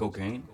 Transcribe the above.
cocaine.